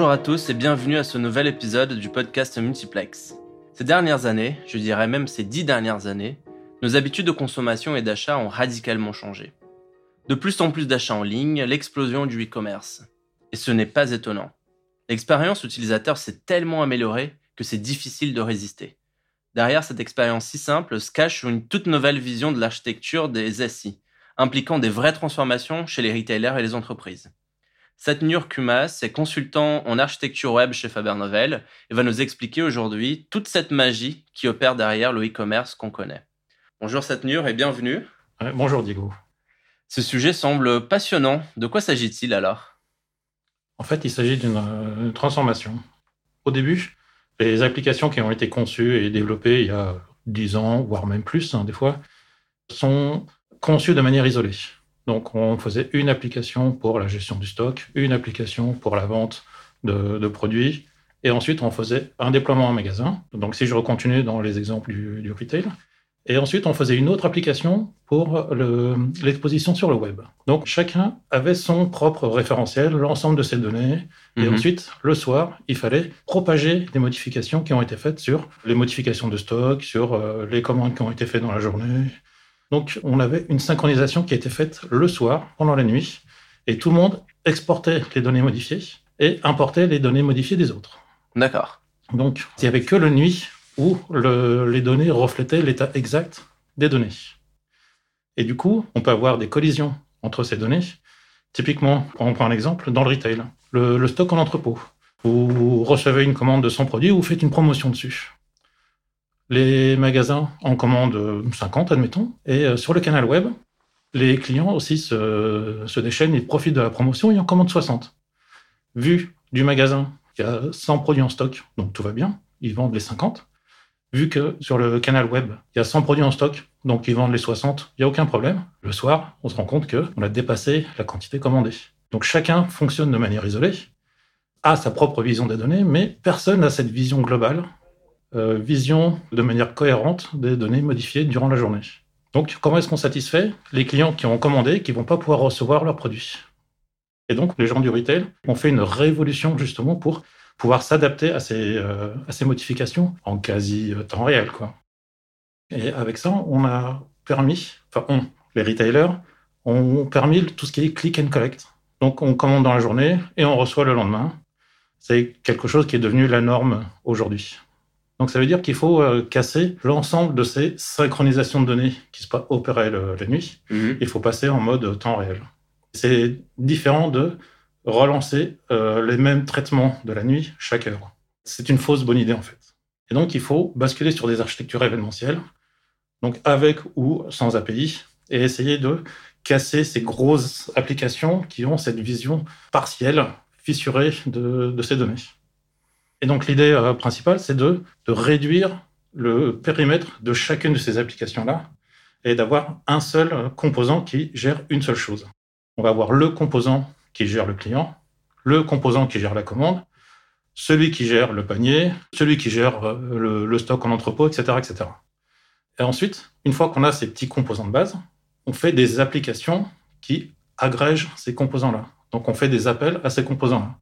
Bonjour à tous et bienvenue à ce nouvel épisode du podcast Multiplex. Ces dernières années, je dirais même ces dix dernières années, nos habitudes de consommation et d'achat ont radicalement changé. De plus en plus d'achats en ligne, l'explosion du e-commerce. Et ce n'est pas étonnant. L'expérience utilisateur s'est tellement améliorée que c'est difficile de résister. Derrière cette expérience si simple se cache une toute nouvelle vision de l'architecture des SI, impliquant des vraies transformations chez les retailers et les entreprises. Satnur Kumas est consultant en architecture web chez Faber Novel et va nous expliquer aujourd'hui toute cette magie qui opère derrière le e-commerce qu'on connaît. Bonjour Satnur et bienvenue. bonjour Diego. Ce sujet semble passionnant. De quoi s'agit-il alors? En fait, il s'agit d'une euh, transformation. Au début, les applications qui ont été conçues et développées il y a 10 ans, voire même plus, hein, des fois, sont conçues de manière isolée. Donc, on faisait une application pour la gestion du stock, une application pour la vente de, produits, et ensuite, on faisait un déploiement en magasin. Donc, si je continue dans les exemples du retail, et ensuite, on faisait une autre application pour l'exposition sur le web. Donc, chacun avait son propre référentiel, l'ensemble de ses données. Et mhm. ensuite, le soir, il fallait propager des modifications qui ont été faites sur les modifications de stock, sur euh, les commandes qui ont été faites dans la journée. Donc, on avait une synchronisation qui a été faite le soir, pendant la nuit. Et tout le monde exportait les données modifiées et importait les données modifiées des autres. D'accord. Donc, il n'y avait que la nuit où les données reflétaient l'état exact des données. Et du coup, on peut avoir des collisions entre ces données. Typiquement, on prend un exemple, dans le retail, le, stock en entrepôt. Vous recevez une commande de 100 produits, vous faites une promotion dessus. Les magasins en commandent 50, admettons, et euh, sur le canal web, les clients aussi se, déchaînent, ils profitent de la promotion, ils en commandent 60. Vu du magasin, y a 100 produits en stock, donc tout va bien, ils vendent les 50 vu que sur le canal web, il y a 100 produits en stock, donc ils vendent les 60, il n'y a aucun problème. Le soir, on se rend compte qu'on a dépassé la quantité commandée. Donc chacun fonctionne de manière isolée, a sa propre vision des données, mais personne n'a cette vision globale, euh, vision de manière cohérente des données modifiées durant la journée. Donc comment est-ce qu'on satisfait les clients qui ont commandé, qui vont pas pouvoir recevoir leurs produits? Et donc les gens du retail ont fait une révolution justement pour pouvoir s'adapter à, ces, euh, modifications en quasi euh, temps réel. Quoi. Et avec ça, on a permis, enfin on, les retailers, ont permis tout ce qui est click and collect. Donc on commande dans la journée et on reçoit le lendemain. C'est quelque chose qui est devenu la norme aujourd'hui. Donc ça veut dire qu'il faut euh, casser l'ensemble de ces synchronisations de données qui se opéraient la nuit. Mhm. Il faut passer en mode temps réel. C'est différent de relancer euh, les mêmes traitements de la nuit chaque heure. C'est une fausse bonne idée en fait. Et donc il faut basculer sur des architectures événementielles, donc avec ou sans API, et essayer de casser ces grosses applications qui ont cette vision partielle, fissurée de, ces données. Et donc l'idée euh, principale, c'est de, de réduire le périmètre de chacune de ces applications-là et d'avoir un seul composant qui gère une seule chose. On va avoir le composant qui gère le client, le composant qui gère la commande, celui qui gère le panier, celui qui gère euh, le, stock en entrepôt, etc., etc. Et ensuite, une fois qu'on a ces petits composants de base, on fait des applications qui agrègent ces composants-là. Donc, on fait des appels à ces composants-là.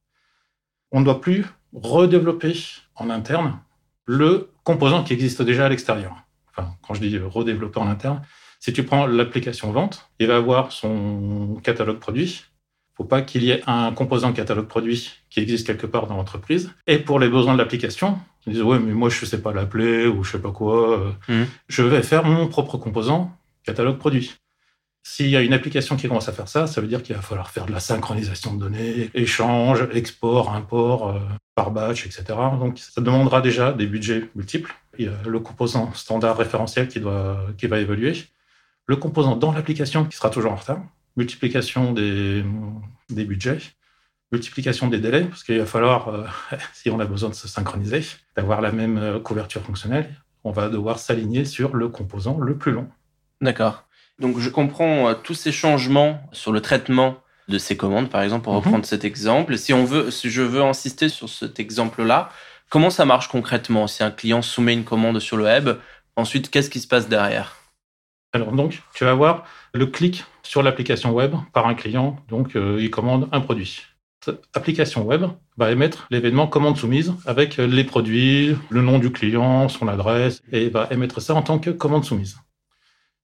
On ne doit plus redévelopper en interne le composant qui existe déjà à l'extérieur. Enfin, quand je dis redévelopper en interne, si tu prends l'application vente, il va avoir son catalogue produit, faut pas qu'il y ait un composant catalogue produit qui existe quelque part dans l'entreprise. Et pour les besoins de l'application, ils disent ouais mais moi je sais pas l'appeler ou je sais pas quoi. Mmh. Je vais faire mon propre composant catalogue produit. S'il y a une application qui commence à faire ça, ça veut dire qu'il va falloir faire de la synchronisation de données, échange, export, import, euh, par batch, etc. Donc ça demandera déjà des budgets multiples. Il y a le composant standard référentiel qui, doit, qui va évoluer. Le composant dans l'application qui sera toujours en retard multiplication des, budgets, multiplication des délais, parce qu'il va falloir, euh, si on a besoin de se synchroniser, d'avoir la même euh, couverture fonctionnelle, on va devoir s'aligner sur le composant le plus long. D'accord. Donc je comprends euh, tous ces changements sur le traitement de ces commandes, par exemple, pour mhm. reprendre cet exemple. Si on veut, si je veux insister sur cet exemple-là, comment ça marche concrètement? Si un client soumet une commande sur le web, ensuite qu'est-ce qui se passe derrière? Alors donc, tu vas voir le clic sur l'application web par un client, donc euh, il commande un produit. application web va émettre l'événement commande soumise avec les produits, le nom du client, son adresse, et va émettre ça en tant que commande soumise.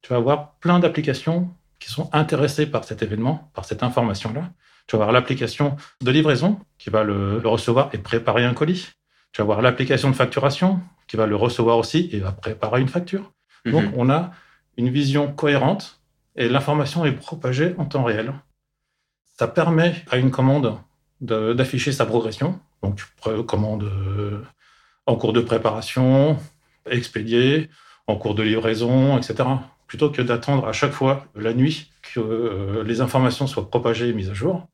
Tu vas avoir plein d'applications qui sont intéressées par cet événement, par cette information-là. Tu vas avoir l'application de livraison qui va le, recevoir et préparer un colis. Tu vas avoir l'application de facturation qui va le recevoir aussi et va préparer une facture. Mhm. Donc, on a une vision cohérente et l'information est propagée en temps réel. Ça permet à une commande d'afficher sa progression. Donc, commande euh, en cours de préparation, expédiée, en cours de livraison, etc. Plutôt que d'attendre à chaque fois la nuit que euh, les informations soient propagées et mises à jour,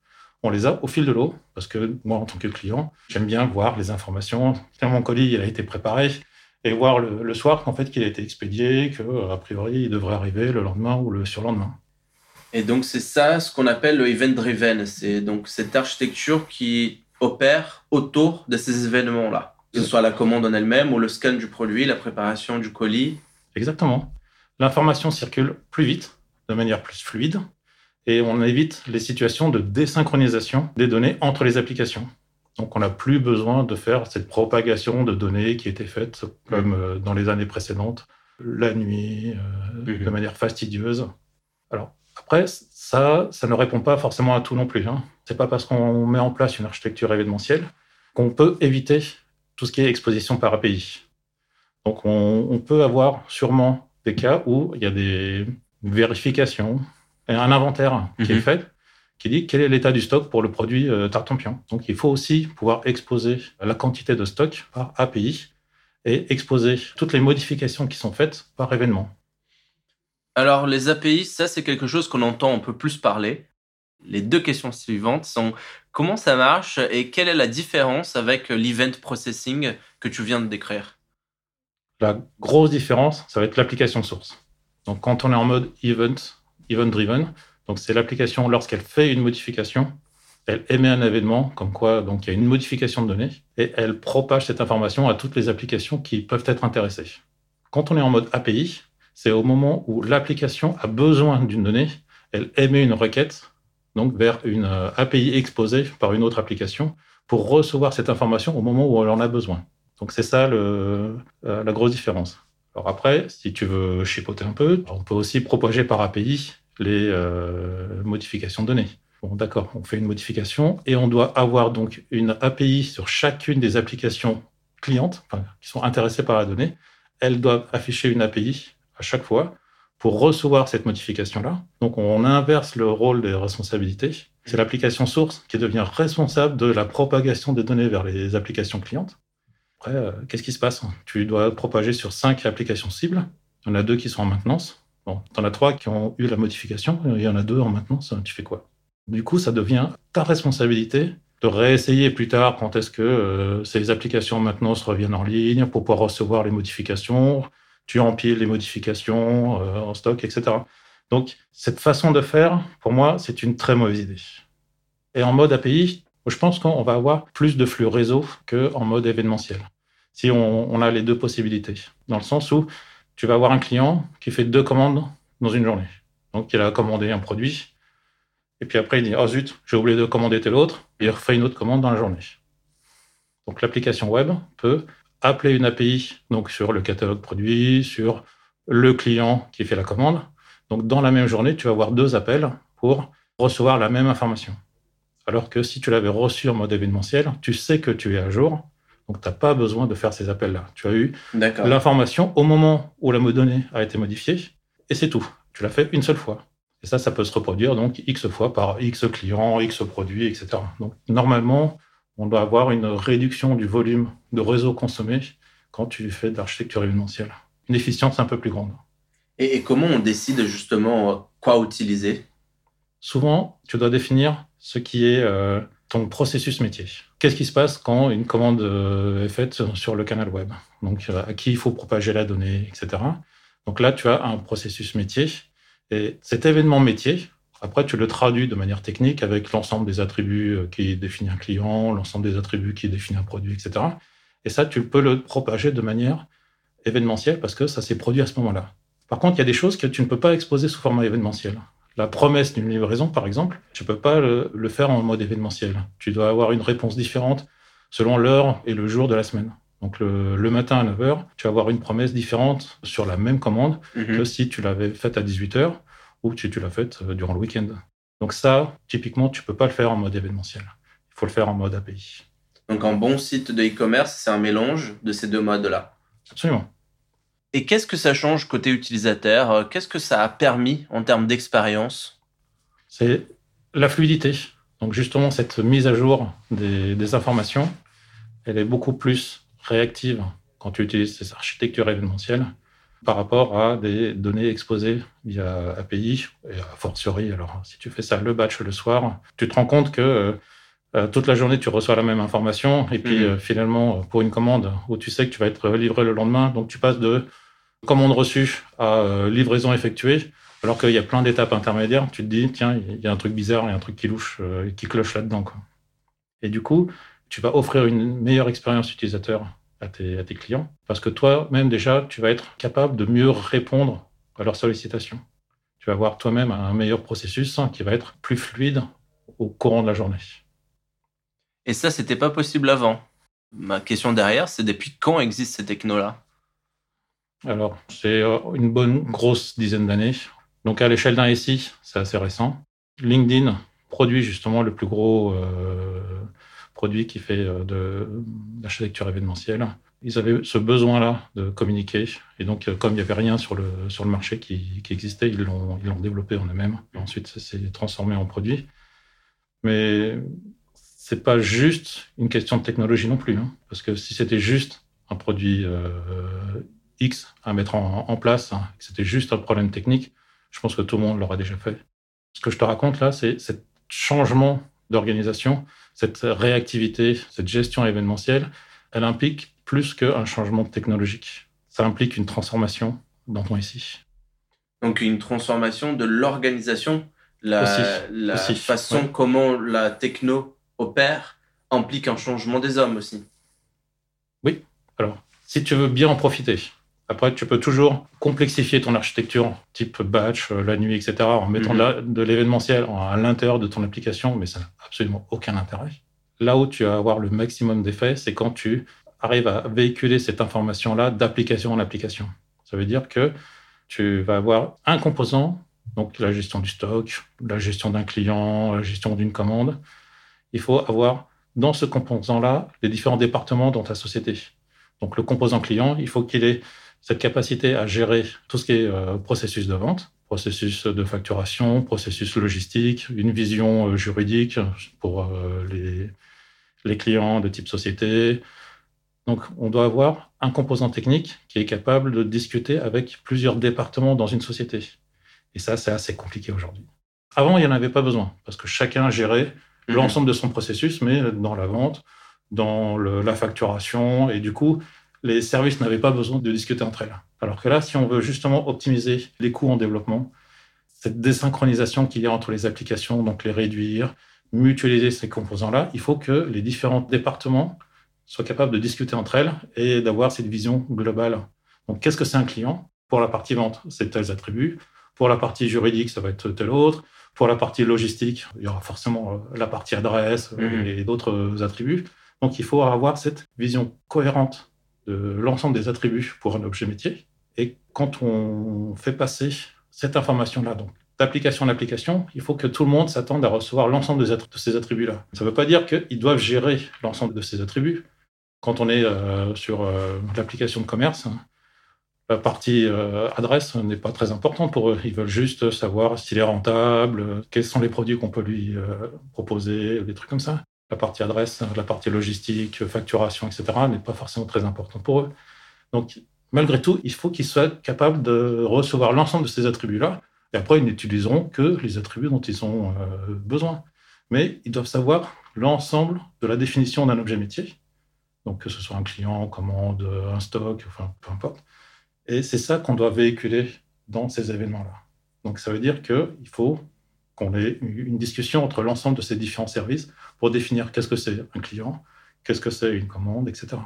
on les a au fil de l'eau. Parce que moi, en tant que client, j'aime bien voir les informations. mon colis il a été préparé et voir le, soir qu'en fait qu'il a été expédié, que a priori il devrait arriver le lendemain ou le surlendemain. Et donc c'est ça ce qu'on appelle le event driven, c'est donc cette architecture qui opère autour de ces événements-là, que ce soit la commande en elle-même ou le scan du produit, la préparation du colis. Exactement. L'information circule plus vite, de manière plus fluide, et on évite les situations de désynchronisation des données entre les applications. Donc, on n'a plus besoin de faire cette propagation de données qui était faite comme euh, dans les années précédentes, la nuit, euh, de manière fastidieuse. Alors, après, ça, ça ne répond pas forcément à tout non plus. Hein. C'est pas parce qu'on met en place une architecture événementielle qu'on peut éviter tout ce qui est exposition par API. Donc, on, on peut avoir sûrement des cas où il y a des vérifications, et un inventaire qui est mhm. fait qui dit quel est l'état du stock pour le produit euh, Tartampion. Donc il faut aussi pouvoir exposer la quantité de stock par API et exposer toutes les modifications qui sont faites par événement. Alors les API, ça c'est quelque chose qu'on entend un peu plus parler. Les deux questions suivantes sont comment ça marche et quelle est la différence avec l'event processing que tu viens de décrire? La grosse différence, ça va être l'application source. Donc quand on est en mode event, event driven, donc c'est l'application, lorsqu'elle fait une modification, elle émet un événement comme quoi donc il y a une modification de données et elle propage cette information à toutes les applications qui peuvent être intéressées. Quand on est en mode API, c'est au moment où l'application a besoin d'une donnée, elle émet une requête vers une euh, API exposée par une autre application pour recevoir cette information au moment où elle en a besoin. Donc c'est ça euh, la grosse différence. Alors après, si tu veux chipoter un peu, on peut aussi propager par API les euh, modifications de données. Bon, d'accord, on fait une modification et on doit avoir donc une API sur chacune des applications clientes qui sont intéressées par la donnée. Elles doivent afficher une API à chaque fois pour recevoir cette modification-là. Donc, on inverse le rôle des responsabilités. C'est l'application source qui devient responsable de la propagation des données vers les applications clientes. Après, euh, qu'est-ce qui se passe Tu dois propager sur cinq applications cibles. Il y en a deux qui sont en maintenance. Bon, en as trois qui ont eu la modification, il y en a deux en maintenance, tu fais quoi? Du coup, ça devient ta responsabilité de réessayer plus tard quand est-ce que euh, ces applications en maintenance reviennent en ligne pour pouvoir recevoir les modifications, tu empiles les modifications euh, en stock, etc. Donc, cette façon de faire, pour moi, c'est une très mauvaise idée. Et en mode API, je pense qu'on va avoir plus de flux réseau qu'en mode événementiel. Si on, a les deux possibilités, dans le sens où tu vas avoir un client qui fait deux commandes dans une journée. Donc, il a commandé un produit, et puis après, il dit, oh zut, j'ai oublié de commander tel autre, et il refait une autre commande dans la journée. Donc, l'application web peut appeler une API donc sur le catalogue produit, sur le client qui fait la commande. Donc, dans la même journée, tu vas avoir deux appels pour recevoir la même information. Alors que si tu l'avais reçu en mode événementiel, tu sais que tu es à jour, donc, tu n'as pas besoin de faire ces appels-là. Tu as eu l'information au moment où la donnée a été modifiée, et c'est tout. Tu l'as fait une seule fois. Et ça, ça peut se reproduire donc X fois par X clients, X produits, etc. Donc, normalement, on doit avoir une réduction du volume de réseau consommé quand tu fais de l'architecture événementielle. Une efficience un peu plus grande. Et, comment on décide justement quoi utiliser? Souvent, tu dois définir ce qui est euh, ton processus métier. Qu'est-ce qui se passe quand une commande euh, est faite sur le canal web? Donc, euh, à qui il faut propager la donnée, etc. Donc là, tu as un processus métier. Et cet événement métier, après, tu le traduis de manière technique avec l'ensemble des attributs qui définit un client, l'ensemble des attributs qui définit un produit, etc. Et ça, tu peux le propager de manière événementielle parce que ça s'est produit à ce moment-là. Par contre, il y a des choses que tu ne peux pas exposer sous format événementiel. La promesse d'une livraison, par exemple, tu ne peux pas le, le, faire en mode événementiel. Tu dois avoir une réponse différente selon l'heure et le jour de la semaine. Donc le, matin à 9h, tu vas avoir une promesse différente sur la même commande mhm. que si tu l'avais faite à 18h ou si tu l'as faite euh, durant le week-end. Donc ça, typiquement, tu peux pas le faire en mode événementiel. Il faut le faire en mode API. Donc un bon site de e-commerce, c'est un mélange de ces deux modes-là. Absolument. Et qu'est-ce que ça change côté utilisateur? Euh, Qu'est-ce que ça a permis en termes d'expérience? C'est la fluidité. Donc justement, cette mise à jour des, des informations, elle est beaucoup plus réactive quand tu utilises ces architectures événementielles par rapport à des données exposées via API et a fortiori. Alors, si tu fais ça le batch le soir, tu te rends compte que euh, toute la journée, tu reçois la même information et puis euh, finalement, pour une commande où tu sais que tu vas être livré le lendemain, donc tu passes de commande reçue à euh, livraison effectuée, alors qu'il y a plein d'étapes intermédiaires. Tu te dis, tiens, il y a un truc bizarre, il y a un truc qui louche, qui cloche là-dedans. Et du coup, tu vas offrir une meilleure expérience utilisateur à tes, clients, parce que toi-même déjà, tu vas être capable de mieux répondre à leurs sollicitations. Tu vas avoir toi-même un meilleur processus qui va être plus fluide au courant de la journée. Et ça, c'était pas possible avant. Ma question derrière, c'est depuis quand existent ces technos-là? Alors, c'est euh, une bonne grosse dizaine d'années. Donc, à l'échelle d'un SI, c'est assez récent. LinkedIn produit justement le plus gros euh, produit qui fait euh, de l'architecture événementielle. Ils avaient ce besoin-là de communiquer. Et donc, comme il n'y avait rien sur le, sur le marché qui, existait, ils l'ont, développé en eux-mêmes. Ensuite, ça s'est transformé en produit. Mais c'est pas juste une question de technologie non plus. Hein. parce que si c'était juste un produit X à mettre en, place, hein, que c'était juste un problème technique, je pense que tout le monde l'aurait déjà fait. Ce que je te raconte là, c'est ce changement d'organisation cette réactivité, cette gestion événementielle, elle implique plus qu'un changement technologique. Ça implique une transformation dans ton ici. Donc une transformation de l'organisation, la, façon comment la techno opère implique un changement des hommes aussi. Oui. Alors, si tu veux bien en profiter, après, tu peux toujours complexifier ton architecture, type batch, euh, la nuit, etc., en mettant mhm. de l'événementiel à l'intérieur de ton application, mais ça n'a absolument aucun intérêt. Là où tu vas avoir le maximum d'effet, c'est quand tu arrives à véhiculer cette information-là d'application en application. Ça veut dire que tu vas avoir un composant, donc la gestion du stock, la gestion d'un client, la gestion d'une commande. Il faut avoir dans ce composant-là les différents départements dans ta société. Donc le composant client, il faut qu'il ait cette capacité à gérer tout ce qui est euh, processus de vente, processus de facturation, processus logistique, une vision euh, juridique pour euh, les, les clients de type société. Donc, on doit avoir un composant technique qui est capable de discuter avec plusieurs départements dans une société. Et ça, c'est assez compliqué aujourd'hui. Avant, il n'y en avait pas besoin, parce que chacun gérait mhm. l'ensemble de son processus, mais dans la vente, dans la facturation, et du coup, les services n'avaient pas besoin de discuter entre elles. Alors que là, si on veut justement optimiser les coûts en développement, cette désynchronisation qu'il y a entre les applications, donc les réduire, mutualiser ces composants-là, il faut que les différents départements soient capables de discuter entre elles et d'avoir cette vision globale. Donc, qu'est-ce que c'est un client? Pour la partie vente, c'est tels attributs. Pour la partie juridique, ça va être tel autre. Pour la partie logistique, il y aura forcément euh, la partie adresse mmh. et d'autres attributs. Donc, il faut avoir cette vision cohérente de l'ensemble des attributs pour un objet métier. Et quand on fait passer cette information-là, donc d'application en application, il faut que tout le monde s'attende à recevoir l'ensemble de ces attributs-là. Ça ne veut pas dire qu'ils doivent gérer l'ensemble de ces attributs. Quand on est euh, sur euh, l'application de commerce, la partie euh, adresse n'est pas très importante pour eux. Ils veulent juste savoir s'il est rentable, quels sont les produits qu'on peut lui proposer, des trucs comme ça la partie adresse, la partie logistique, facturation, etc., n'est pas forcément très importante pour eux. Donc, malgré tout, il faut qu'ils soient capables de recevoir l'ensemble de ces attributs-là. Et après, ils n'utiliseront que les attributs dont ils ont euh, besoin. Mais ils doivent savoir l'ensemble de la définition d'un objet métier. Donc, que ce soit un client, commande, un stock, enfin, peu importe. Et c'est ça qu'on doit véhiculer dans ces événements-là. Donc, ça veut dire qu'il faut qu'on ait une discussion entre l'ensemble de ces différents services pour définir qu'est-ce que c'est un client, qu'est-ce que c'est une commande, etc.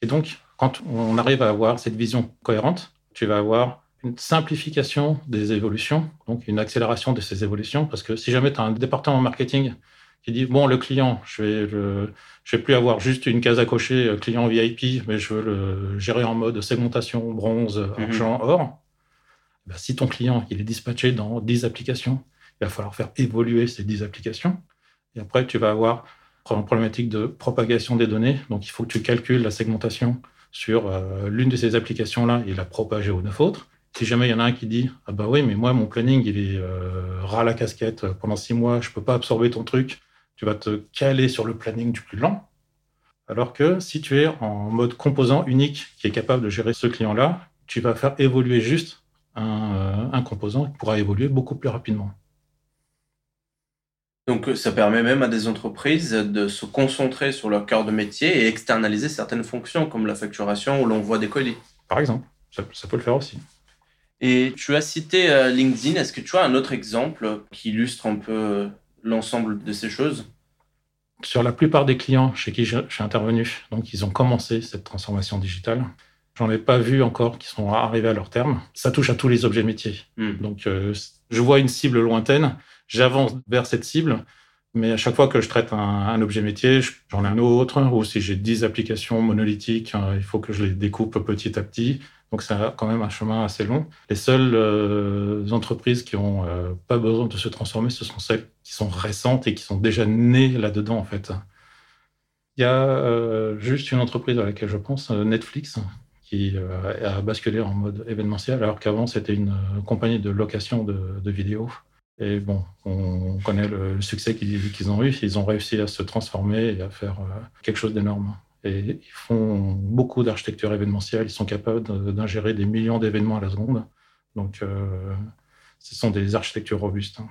Et donc, quand on arrive à avoir cette vision cohérente, tu vas avoir une simplification des évolutions, donc une accélération de ces évolutions, parce que si jamais tu as un département marketing qui dit, bon, le client, je vais, je vais plus avoir juste une case à cocher, euh, client VIP, mais je veux le gérer en mode segmentation, bronze, mhm. argent, or, ben, si ton client il est dispatché dans 10 applications, il va falloir faire évoluer ces 10 applications. Et après, tu vas avoir une problématique de propagation des données. Donc, il faut que tu calcules la segmentation sur euh, l'une de ces applications-là et la propager aux neuf autres. Si jamais il y en a un qui dit Ah bah oui, mais moi, mon planning, il est euh, ras la casquette pendant six mois, je ne peux pas absorber ton truc, tu vas te caler sur le planning du plus lent. Alors que si tu es en mode composant unique qui est capable de gérer ce client-là, tu vas faire évoluer juste un, euh, un composant qui pourra évoluer beaucoup plus rapidement. Donc ça permet même à des entreprises de se concentrer sur leur cœur de métier et externaliser certaines fonctions comme la facturation où l'on voit des colis. Par exemple, ça, peut le faire aussi. Et tu as cité euh, LinkedIn. Est-ce que tu as un autre exemple qui illustre un peu euh, l'ensemble de ces choses? Sur la plupart des clients chez qui j'ai intervenu, donc ils ont commencé cette transformation digitale. J'en ai pas vu encore qui sont arrivés à leur terme. Ça touche à tous les objets métiers. Hmm. Donc euh, je vois une cible lointaine j'avance vers cette cible. Mais à chaque fois que je traite un, objet métier, j'en ai un autre. Ou si j'ai 10 applications monolithiques, hein, il faut que je les découpe petit à petit. Donc c'est quand même un chemin assez long. Les seules euh, entreprises qui ont euh, pas besoin de se transformer, ce sont celles qui sont récentes et qui sont déjà nées là-dedans en fait. Il y a euh, juste une entreprise à laquelle je pense, Netflix, qui a basculé en mode événementiel, alors qu'avant c'était une compagnie de location de vidéos. Et bon, on connaît le, succès qu'ils ont eu. Ils ont réussi à se transformer et à faire euh, quelque chose d'énorme. Et ils font beaucoup d'architecture événementielle. Ils sont capables d'ingérer des millions d'événements à la seconde. Donc, euh, ce sont des architectures robustes. Hein.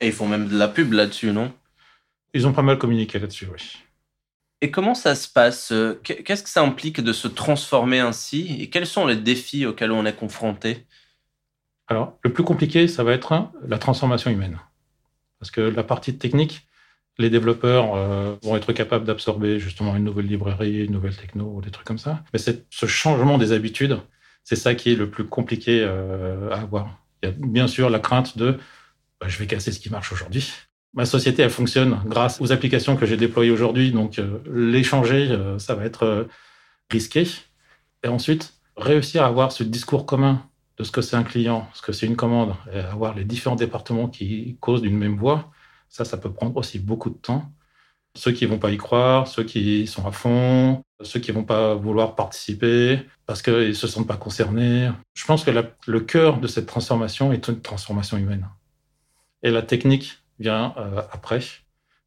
Et ils font même de la pub là-dessus, non? Ils ont pas mal communiqué là-dessus, oui. Et comment ça se passe? Qu'est-ce que ça implique de se transformer ainsi? Et quels sont les défis auxquels on est confronté? Alors, le plus compliqué, ça va être la transformation humaine. Parce que la partie technique, les développeurs euh, vont être capables d'absorber justement une nouvelle librairie, une nouvelle techno, des trucs comme ça. Mais c'est ce changement des habitudes, c'est ça qui est le plus compliqué euh, à avoir. Il y a bien sûr la crainte de bah, je vais casser ce qui marche aujourd'hui. Ma société, elle fonctionne grâce aux applications que j'ai déployées aujourd'hui, donc euh, les changer, ça va être risqué. Et ensuite, réussir à avoir ce discours commun de ce que c'est un client, ce que c'est une commande, et avoir les différents départements qui causent d'une même voix, ça, ça peut prendre aussi beaucoup de temps. Ceux qui vont pas y croire, ceux qui sont à fond, ceux qui vont pas vouloir participer parce qu'ils se sentent pas concernés. Je pense que le cœur de cette transformation est une transformation humaine. Et la technique vient euh, après.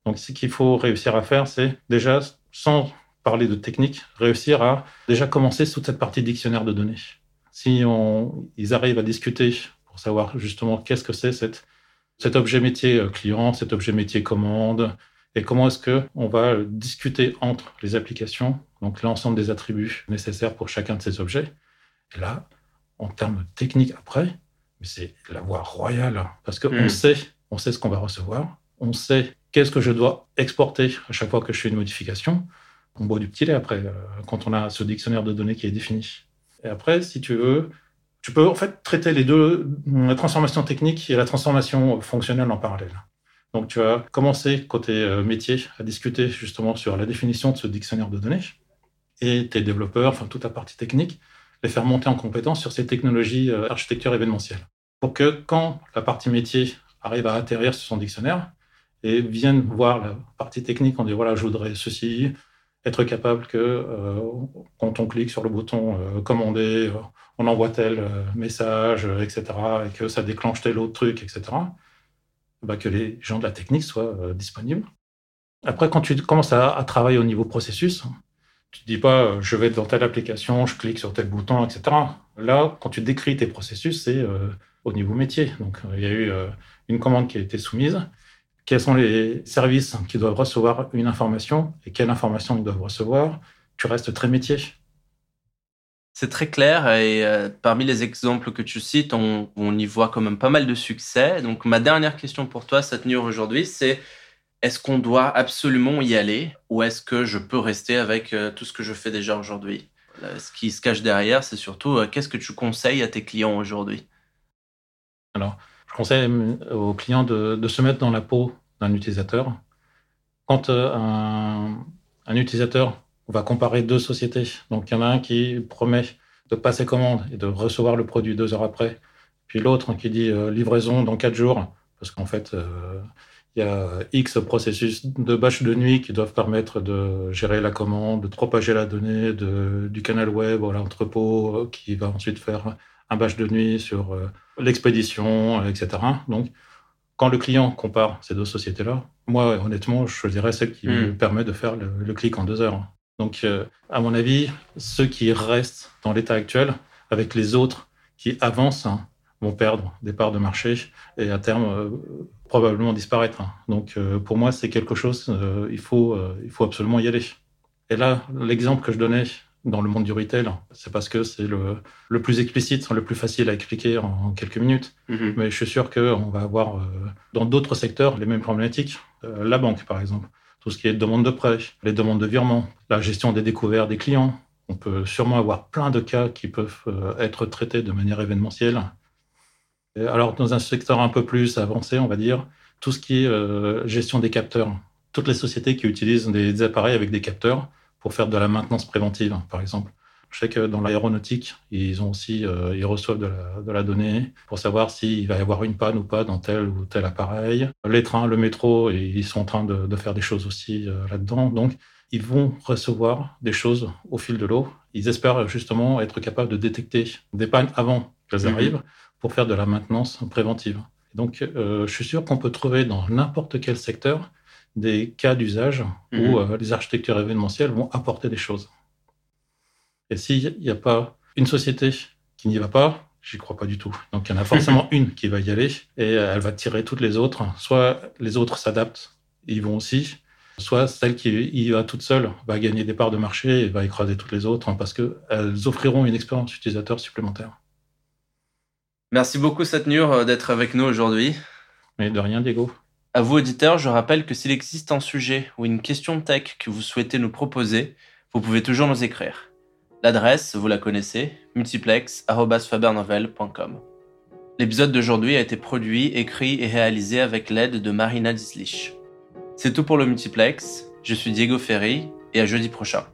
Donc, ce qu'il faut réussir à faire, c'est déjà, sans parler de technique, réussir à déjà commencer toute cette partie dictionnaire de données si ils arrivent à discuter pour savoir justement qu'est-ce que c'est cet, cet objet métier euh, client, cet objet métier commande, et comment est-ce qu'on va discuter entre les applications, donc l'ensemble des attributs nécessaires pour chacun de ces objets. Et là, en termes techniques après, c'est la voie royale, parce qu'on hmm. sait, on sait ce qu'on va recevoir, on sait qu'est-ce que je dois exporter à chaque fois que je fais une modification. On boit du petit lait après, euh, quand on a ce dictionnaire de données qui est défini. Et après, si tu veux, tu peux en fait traiter les deux, la transformation technique et la transformation fonctionnelle en parallèle. Donc, tu as commencé côté euh, métier à discuter justement sur la définition de ce dictionnaire de données et tes développeurs, enfin toute la partie technique, les faire monter en compétence sur ces technologies euh, architecture événementielle. Pour que quand la partie métier arrive à atterrir sur son dictionnaire et vienne voir la partie technique, on dit voilà, je voudrais ceci, être capable que euh, quand on clique sur le bouton euh, commander, euh, on envoie tel message, etc., et que ça déclenche tel autre truc, etc., bah, que les gens de la technique soient disponibles. Après, quand tu commences à, travailler au niveau processus, tu ne dis pas je vais dans telle application, je clique sur tel bouton, etc. Là, quand tu décris tes processus, c'est au niveau métier. Donc, il y a eu une commande qui a été soumise quels sont les services qui doivent recevoir une information et quelle information ils doivent recevoir. Tu restes très métier. C'est très clair et euh, parmi les exemples que tu cites, on, y voit quand même pas mal de succès. Donc ma dernière question pour toi, cette nuit aujourd'hui, c'est est-ce qu'on doit absolument y aller ou est-ce que je peux rester avec euh, tout ce que je fais déjà aujourd'hui? Ce qui se cache derrière, c'est surtout qu'est-ce que tu conseilles à tes clients aujourd'hui? Alors, je conseille aux clients de, se mettre dans la peau d'un utilisateur. Quand un, un utilisateur va comparer deux sociétés, donc il y en a un qui promet de passer commande et de recevoir le produit deux heures après, puis l'autre qui dit livraison dans quatre jours, parce qu'en fait, il y a X processus de bâche de nuit qui doivent permettre de gérer la commande, de propager la donnée du canal web à l'entrepôt qui va ensuite faire un bâche de nuit sur euh, l'expédition, etc. Donc, quand le client compare ces deux sociétés-là, moi, honnêtement, je choisirais celle qui me hmm. permet de faire le, clic en deux heures. Donc, euh, à mon avis, ceux qui restent dans l'état actuel, avec les autres qui avancent, hein, vont perdre des parts de marché et à terme euh, probablement disparaître. Donc euh, pour moi, c'est quelque chose, euh, il, faut, il faut absolument y aller. Et là, l'exemple que je donnais dans le monde du retail, c'est parce que c'est le, le, plus explicite, le plus facile à expliquer en, quelques minutes. Mm-hmm. Mais je suis sûr qu'on va avoir dans d'autres secteurs les mêmes problématiques. la banque, par exemple, tout ce qui est demande de prêt, les demandes de virement, la gestion des découvertes des clients. On peut sûrement avoir plein de cas qui peuvent être traités de manière événementielle alors, dans un secteur un peu plus avancé, on va dire, tout ce qui est euh, gestion des capteurs. Toutes les sociétés qui utilisent des, appareils avec des capteurs pour faire de la maintenance préventive, par exemple. Je sais que dans l'aéronautique, ils ont aussi, euh, ils reçoivent de la, donnée pour savoir s'il va y avoir une panne ou pas dans tel ou tel appareil. Les trains, le métro, ils sont en train de, faire des choses aussi euh, là-dedans. Donc, ils vont recevoir des choses au fil de l'eau. Ils espèrent justement être capables de détecter des pannes avant qu'elles mhm. arrivent pour faire de la maintenance préventive. Donc, euh, je suis sûr qu'on peut trouver dans n'importe quel secteur des cas d'usage où mhm. euh, les architectures événementielles vont apporter des choses. Et s'il n'y a pas une société qui n'y va pas, j'y crois pas du tout. Donc, il y en a forcément une qui va y aller et elle va tirer toutes les autres. Soit les autres s'adaptent, ils vont aussi, soit celle qui y va toute seule va gagner des parts de marché et va écraser toutes les autres parce qu'elles offriront une expérience utilisateur supplémentaire. Merci beaucoup, Satnur, euh, d'être avec nous aujourd'hui. Mais de rien, Diego. À vous, auditeurs, je rappelle que s'il existe un sujet ou une question tech que vous souhaitez nous proposer, vous pouvez toujours nous écrire. L'adresse, vous la connaissez, multiplex.fabernovel.com. L'épisode d'aujourd'hui a été produit, écrit et réalisé avec l'aide de Marina Dislich. C'est tout pour le multiplex. Je suis Diego Ferry et à jeudi prochain.